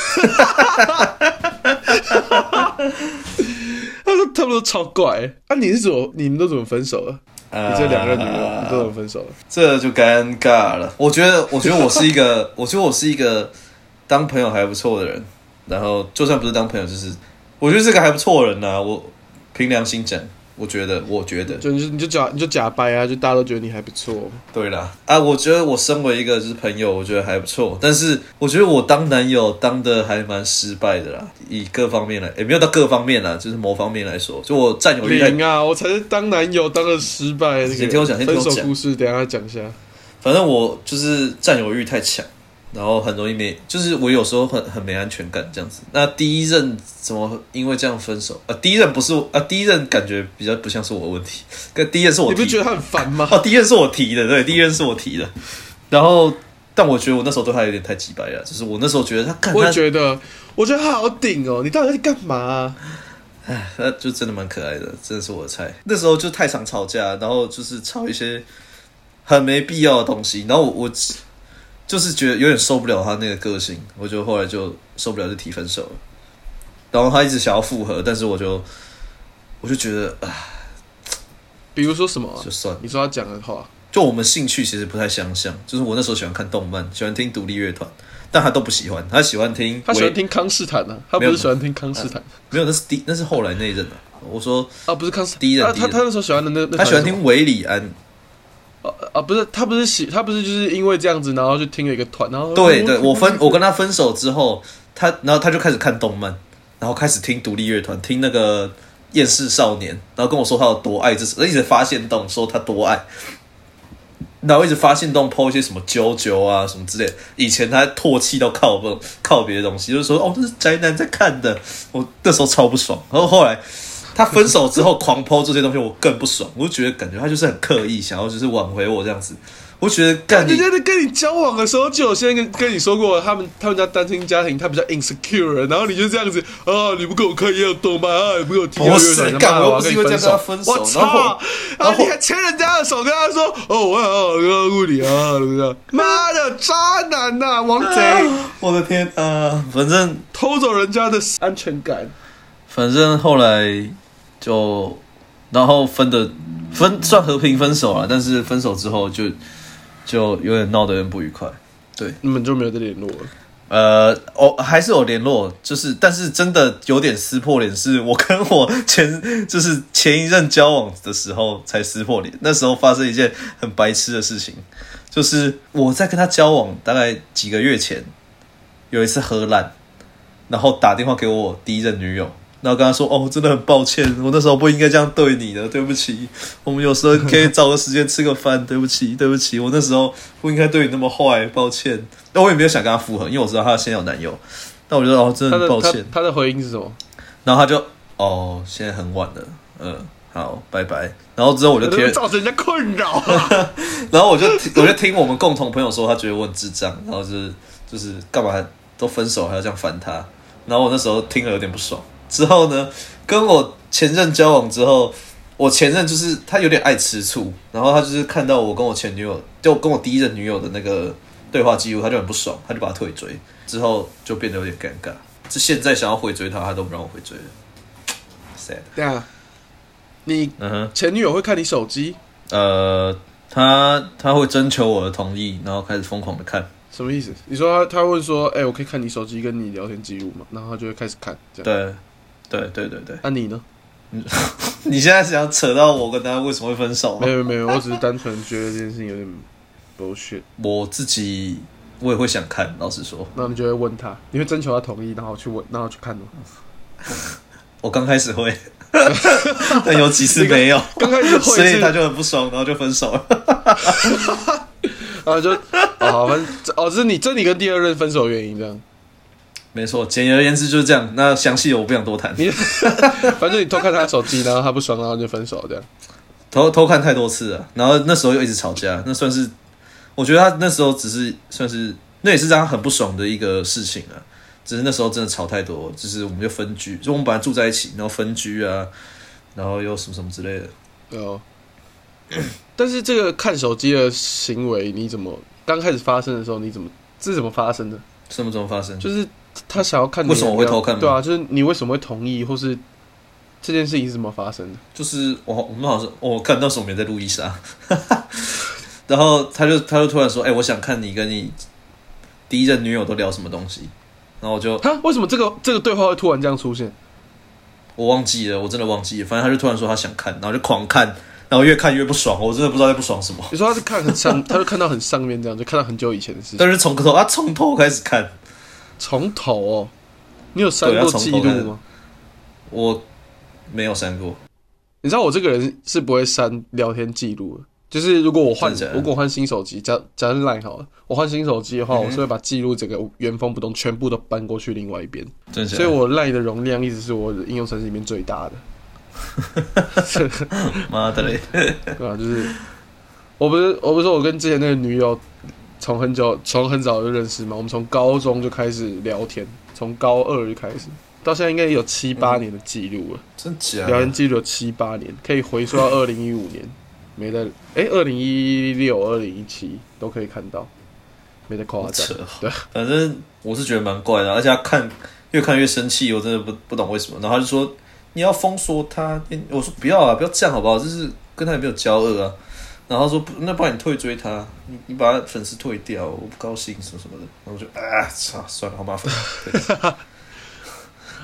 他说他们都超怪。啊，你是怎么？你们都怎么分手了？你这两个女友，你都能分手了？这就尴尬了。我觉得，我觉得我是一个，我觉得我是一个当朋友还不错的人。然后，就算不是当朋友，就是我觉得这个还不错的人呢、啊。我凭良心讲。我觉得，我觉得，就你就你就假你就假掰啊，就大家都觉得你还不错。对啦，啊，我觉得我身为一个就是朋友，我觉得还不错。但是我觉得我当男友当的还蛮失败的啦，以各方面来，也没有到各方面啦，就是某方面来说，就我占有欲。零啊，我才是当男友当的失败。你听我讲，先听我讲。故事，等一下讲一下。反正我就是占有欲太强。然后很容易没，就是我有时候很很没安全感这样子。那第一任怎么因为这样分手？啊，第一任不是啊，第一任感觉比较不像是我的问题。跟第一任是我提的，你不觉得他很烦吗？哦，第一任是我提的，对，第一任是我提的。然后，但我觉得我那时候对他有点太直白了，就是我那时候觉得他，我觉得，我觉得他好顶哦，你到底在干嘛啊？哎，他就真的蛮可爱的，真的是我的菜。那时候就太常吵架，然后就是吵一些很没必要的东西，然后我。我就是觉得有点受不了他那个个性，我就后来就受不了，就提分手了。然后他一直想要复合，但是我就我就觉得啊，比如说什么、啊，就算你说他讲的话，就我们兴趣其实不太相像。就是我那时候喜欢看动漫，喜欢听独立乐团，但他都不喜欢，他喜欢听，他喜欢听康斯坦呢、啊，他不是喜欢听康斯坦，没有，那是第那是后来那一任的、啊。我说啊，不是康斯第一任，他他那时候喜欢的那，那他喜欢听韦礼安。啊啊！不是他，不是喜，他不是就是因为这样子，然后就听了一个团，然后对对，我分我跟他分手之后，他然后他就开始看动漫，然后开始听独立乐团，听那个厌世少年，然后跟我说他有多爱这是，一直发现动说他多爱，然后一直发现动 po 一些什么啾啾啊什么之类的，以前他唾弃到靠不靠别的东西，就是说哦这是宅男在看的，我那时候超不爽，然后后来。他分手之后狂 po 这些东西，我更不爽。我就觉得感觉他就是很刻意，想要就是挽回我这样子。我觉得干，人家在跟你交往的时候就有先跟跟你说过，他们他们家单亲家庭他比较 insecure，然后你就这样子啊，你不跟我看也有动漫啊，你不给我听，不是干，我不是因为这样跟他分手，我操，然后你还牵人家的手跟他说哦，我要我物理啊，怎么样？妈的，渣男呐，王贼！我的天啊，反正偷走人家的安全感，反正后来。就，然后分的分算和平分手了，但是分手之后就就有点闹得有点不愉快，对，你们就没有再联络了。呃，哦，还是有联络，就是但是真的有点撕破脸，是我跟我前 就是前一任交往的时候才撕破脸。那时候发生一件很白痴的事情，就是我在跟他交往大概几个月前，有一次喝烂，然后打电话给我第一任女友。然后跟他说：“哦，真的很抱歉，我那时候不应该这样对你的，对不起。我们有时候可以找个时间吃个饭，对不起，对不起，我那时候不应该对你那么坏，抱歉。但我也没有想跟他复合，因为我知道他现在有男友。但我觉得哦，真的很抱歉。他的回应是什么？然后他就哦，现在很晚了，嗯，好，拜拜。然后之后我就听造成人家困扰啊。然后我就我就听我们共同朋友说，他觉得我很智障，然后就是就是干嘛都分手还要这样烦他。然后我那时候听了有点不爽。”之后呢，跟我前任交往之后，我前任就是他有点爱吃醋，然后他就是看到我跟我前女友，就跟我第一任女友的那个对话记录，他就很不爽，他就把他退追，之后就变得有点尴尬。就现在想要回追他，他都不让我回追了。sad。对啊，你前女友会看你手机？呃，他他会征求我的同意，然后开始疯狂的看。什么意思？你说他他会说，哎、欸，我可以看你手机跟你聊天记录吗？然后他就会开始看，这样。对。对对对对，那、啊、你呢？你现在是想扯到我跟他为什么会分手吗？没有没有，我只是单纯觉得这件事情有点 bullshit。我自己我也会想看，老实说。那你就会问他，你会征求他同意，然后去问，然后去看吗？我刚开始会，但有几次没有，刚开始会，所以他就很不爽，然后就分手了。然后就哦，好，反正哦，这是你这你跟第二任分手原因这样。没错，简而言之就是这样。那详细的我不想多谈。反正你偷看他手机，然后他不爽，然后就分手这样。偷偷看太多次了，然后那时候又一直吵架，那算是我觉得他那时候只是算是那也是让他很不爽的一个事情啊。只是那时候真的吵太多，就是我们就分居，就我们本来住在一起，然后分居啊，然后又什么什么之类的。对哦。但是这个看手机的行为，你怎么刚开始发生的时候，你怎么这是怎么发生的？什么怎么发生？就是他想要看你，为什么我会偷看？对啊，就是你为什么会同意，或是这件事情是怎么发生的？就是我我们好像我看到时候我们也在录一莎，然后他就他就突然说：“哎、欸，我想看你跟你第一任女友都聊什么东西。”然后我就他为什么这个这个对话会突然这样出现？我忘记了，我真的忘记了。反正他就突然说他想看，然后就狂看，然后越看越不爽。我真的不知道在不爽什么。你说他是看很上，他就看到很上面这样，就看到很久以前的事情。但是从头啊，从头开始看，从头哦。你有删过记录吗？我没有删过。你知道我这个人是不会删聊天记录的。就是如果我换，如果换新手机，假假如 Line 好了，我换新手机的话，我是会把记录整个原封不动全部都搬过去另外一边。所以，我 Line 的容量一直是我的应用程式里面最大的。妈的嘞！对啊，就是我不是我不是说我跟之前那个女友从很久从很早就认识嘛，我们从高中就开始聊天，从高二就开始，到现在应该有七八年的记录了。真假？聊天记录有七八年，可以回溯到二零一五年。没在哎，二零一六、二零一七都可以看到，没在夸张。对，反正我是觉得蛮怪的，而且他看越看越生气，我真的不不懂为什么。然后他就说你要封锁他，我说不要啊，不要这样好不好？就是跟他也没有交恶啊。然后他说那不然你退追他，你你把他粉丝退掉，我不高兴什么什么的。然后我就啊操，算了，好麻烦。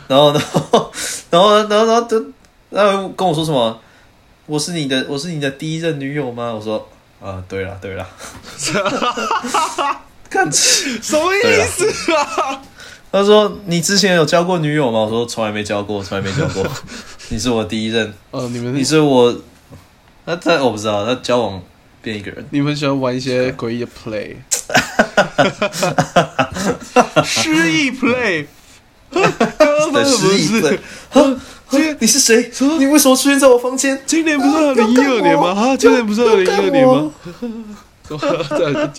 然后然后然后然后然后他然后跟我说什么？我是你的，我是你的第一任女友吗？我说，啊，对了，对了，看什么意思啊？他说你之前有交过女友吗？我说从来没交过，从来没交过。你是我第一任。哦，你们你是我，他他我不知道，他交往变一个人。你们喜欢玩一些诡异的 play，失忆 play，的失忆 play。你是谁？你为什么出现在我房间？今年不是二零一二年吗？啊，今年不是二零一二年吗？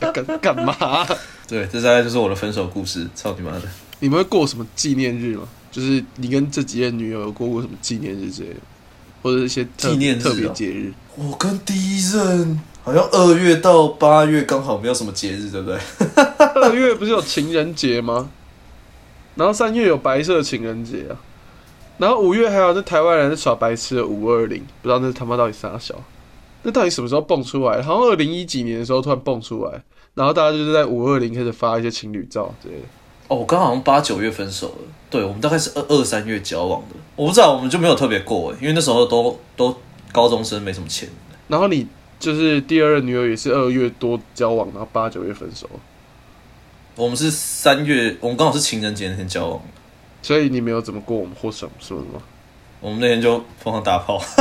在干干嘛？对，这大概就是我的分手故事。操你妈的！你们会过什么纪念日吗？就是你跟这几任女友有过过什么纪念日之类的，或者一些纪念特别节日？我跟第一任好像二月到八月刚好没有什么节日，对不对？二月不是有情人节吗？然后三月有白色情人节啊。然后五月还有那台湾人在耍白痴的五二零，不知道那他妈到底啥小？那到底什么时候蹦出来？好像二零一几年的时候突然蹦出来，然后大家就是在五二零开始发一些情侣照之类的。哦，我刚好像八九月分手了，对，我们大概是二二三月交往的。我不知道，我们就没有特别过，因为那时候都都高中生，没什么钱。然后你就是第二任女友也是二月多交往，然后八九月分手。我们是三月，我们刚好是情人节那天交往。所以你没有怎么过我们或什么什么吗？我们那天就疯狂打炮，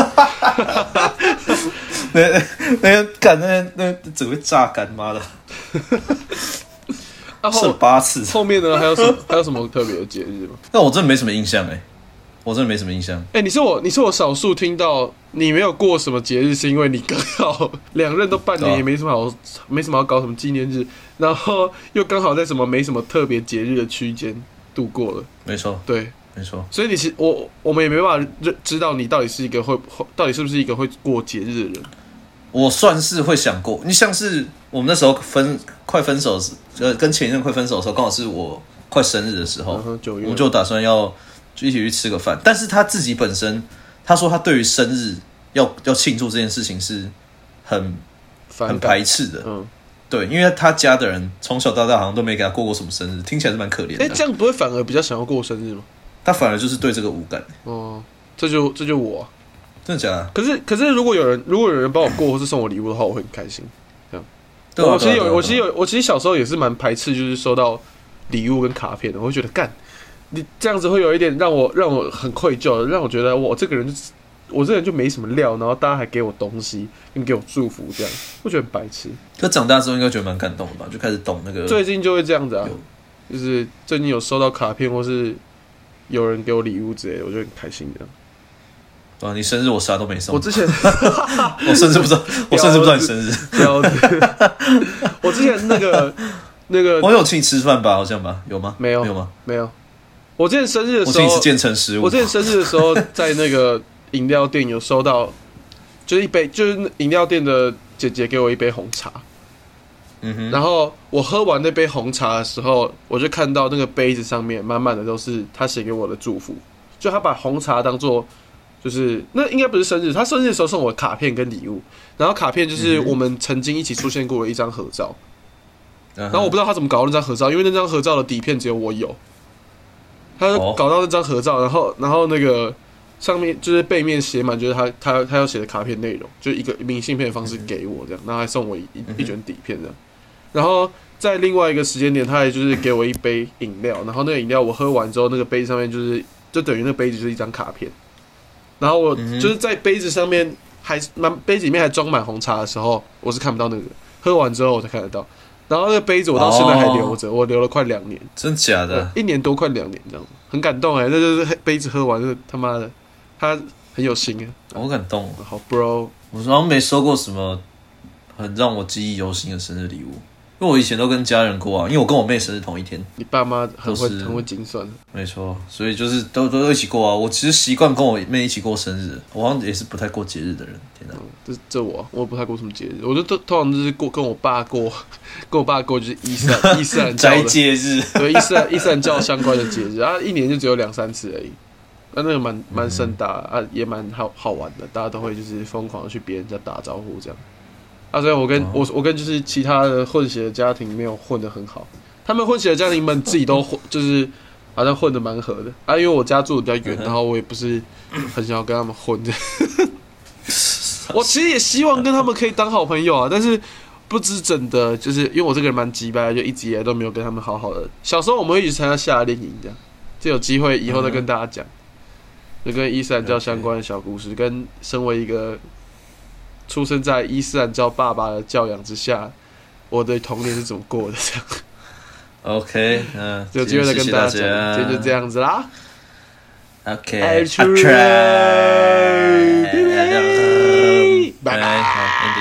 那那那天干那那整个炸干妈的，啊后八次。后面呢还有什么还有什么特别的节日吗？那我真的没什么印象哎，我真的没什么印象。哎、欸，你是我你是我少数听到你没有过什么节日，是因为你刚好 两任都半年，也没什么好、啊、没什么要搞什么纪念日，然后又刚好在什么没什么特别节日的区间。度过了，没错，对，没错。所以你其实我我们也没办法认知道你到底是一个会会到底是不是一个会过节日的人。我算是会想过，你像是我们那时候分快分手时，呃，跟前一任快分手的时候，刚好是我快生日的时候，嗯、我们就打算要就一起去吃个饭。但是他自己本身，他说他对于生日要要庆祝这件事情是很很排斥的，嗯。对，因为他家的人从小到大好像都没给他过过什么生日，听起来是蛮可怜的。哎，这样不会反而比较想要过生日吗？他反而就是对这个无感。哦，这就这就我、啊，真的假的？可是可是，如果有人如果有人帮我过，或是送我礼物的话，我会很开心。我其实有，我其实有，我其实小时候也是蛮排斥，就是收到礼物跟卡片的。我会觉得干，你这样子会有一点让我让我很愧疚，让我觉得我这个人就我这个人就没什么料，然后大家还给我东西，你给我祝福，这样我觉得很白痴。可长大之后应该觉得蛮感动的吧？就开始懂那个。最近就会这样子啊，就是最近有收到卡片或是有人给我礼物之类的，我就很开心的。啊！你生日我啥都没送。我之前 我甚至不知道，我甚至不知道你生日。我之前那个那个，我有请你吃饭吧？好像吧？有吗？没有？没有吗？没有。我之前生日的时候，我请你吃建成食物。我之前生日的时候，在那个饮料店有收到，就是一杯，就是饮料店的姐姐给我一杯红茶。嗯哼。然后我喝完那杯红茶的时候，我就看到那个杯子上面满满的都是她写给我的祝福，就她把红茶当做。就是那应该不是生日，他生日的时候送我卡片跟礼物，然后卡片就是我们曾经一起出现过的一张合照，然后我不知道他怎么搞到那张合照，因为那张合照的底片只有我有，他搞到那张合照，然后然后那个上面就是背面写满就是他他他要写的卡片内容，就一个明信片的方式给我这样，然后还送我一一卷底片这样，然后在另外一个时间点，他还就是给我一杯饮料，然后那个饮料我喝完之后，那个杯上面就是就等于那个杯子就是一张卡片。然后我就是在杯子上面还满杯子里面还装满红茶的时候，我是看不到那个，喝完之后我才看得到。然后那个杯子我到现在还留着，哦、我留了快两年，真假的？一年多快两年这样，很感动哎、欸，那就是杯子喝完，就他妈的，他很有心啊，好感动。好，bro，我好像没收过什么很让我记忆犹新的生日礼物。因为我以前都跟家人过啊，因为我跟我妹生日同一天。你爸妈很会很会精算，没错，所以就是都都一起过啊。我其实习惯跟我妹一起过生日，我好像也是不太过节日的人。天哪，这这我我不太过什么节日，我就通通常就是过跟我爸过，跟我爸过 就是伊斯兰伊斯兰教的节日，对伊斯兰伊斯兰教相关的节日啊，一年就只有两三次而已。那那个蛮蛮盛大啊，也蛮好好玩的，大家都会就是疯狂的去别人家打招呼这样。啊，所以我跟我我跟就是其他的混血的家庭没有混得很好，他们混血的家庭们自己都混，就是好像混得蛮合的啊。因为我家住的比较远，然后我也不是很想要跟他们混的。我其实也希望跟他们可以当好朋友啊，但是不知怎的，就是因为我这个人蛮急掰，就一直以来都没有跟他们好好的。小时候我们会一起参加夏令营，这样就有机会以后再跟大家讲，就跟伊斯兰教相关的小故事，跟身为一个。出生在伊斯兰教爸爸的教养之下我的童年是怎么过的？这样。Ok 嗯 有机会再跟大家讲今天就这样子啦。Ok 拜拜